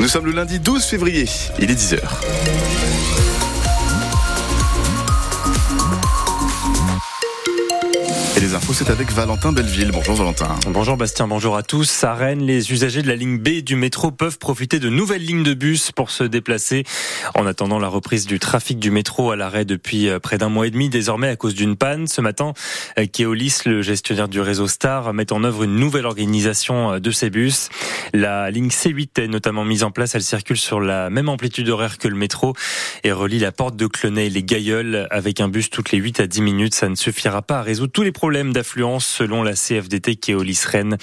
Nous sommes le lundi 12 février, il est 10h. Les infos, c'est avec Valentin Belleville. Bonjour Valentin. Bonjour Bastien, bonjour à tous. À les usagers de la ligne B du métro peuvent profiter de nouvelles lignes de bus pour se déplacer. En attendant la reprise du trafic du métro à l'arrêt depuis euh, près d'un mois et demi, désormais à cause d'une panne. Ce matin, euh, Keolis, le gestionnaire du réseau Star, met en œuvre une nouvelle organisation euh, de ces bus. La ligne C8 est notamment mise en place. Elle circule sur la même amplitude horaire que le métro et relie la porte de Clenay et les Gailleuls avec un bus toutes les 8 à 10 minutes. Ça ne suffira pas à résoudre tous les problèmes problème d'affluence selon la CFDT Keolis Rennes.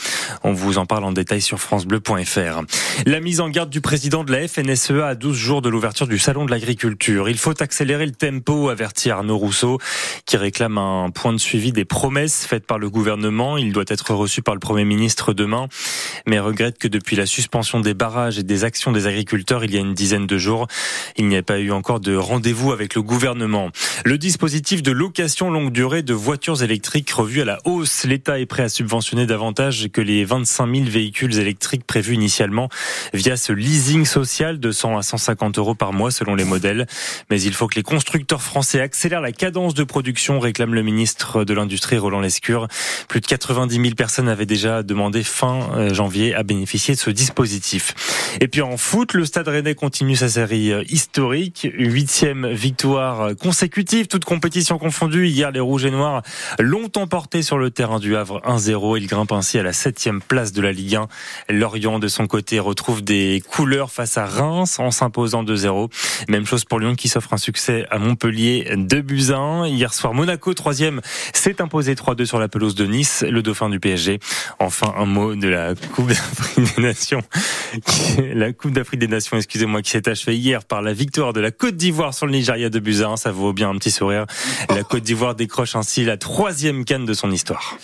On vous en parle en détail sur francebleu.fr. La mise en garde du président de la FNSEA à 12 jours de l'ouverture du salon de l'agriculture. Il faut accélérer le tempo, avertit Arnaud Rousseau, qui réclame un point de suivi des promesses faites par le gouvernement. Il doit être reçu par le Premier ministre demain, mais regrette que depuis la suspension des barrages et des actions des agriculteurs il y a une dizaine de jours, il n'y a pas eu encore de rendez-vous avec le gouvernement. Le dispositif de location longue durée de voitures électriques revue à la hausse. L'État est prêt à subventionner davantage que les 25 000 véhicules électriques prévus initialement via ce leasing social de 100 à 150 euros par mois selon les modèles. Mais il faut que les constructeurs français accélèrent la cadence de production, réclame le ministre de l'Industrie Roland Lescure. Plus de 90 000 personnes avaient déjà demandé fin euh, janvier à bénéficier de ce dispositif. Et puis en foot, le Stade Rennais continue sa série euh, historique. Huitième victoire consécutive, toute compétition confondue. Hier, les Rouges et Noirs longtemps emporté sur le terrain du Havre 1-0. Il grimpe ainsi à la septième place de la Ligue 1. Lorient, de son côté, retrouve des couleurs face à Reims en s'imposant 2-0. Même chose pour Lyon qui s'offre un succès à Montpellier 2 buts 1. Hier soir, Monaco, troisième, s'est imposé 3-2 sur la pelouse de Nice, le dauphin du PSG. Enfin, un mot de la Coupe d'Afrique des Nations. La Coupe d'Afrique des Nations, excusez-moi, qui s'est achevée hier par la victoire de la Côte d'Ivoire sur le Nigeria de buts 1. Ça vaut bien La Côte d'Ivoire décroche ainsi la troisième canne de son histoire.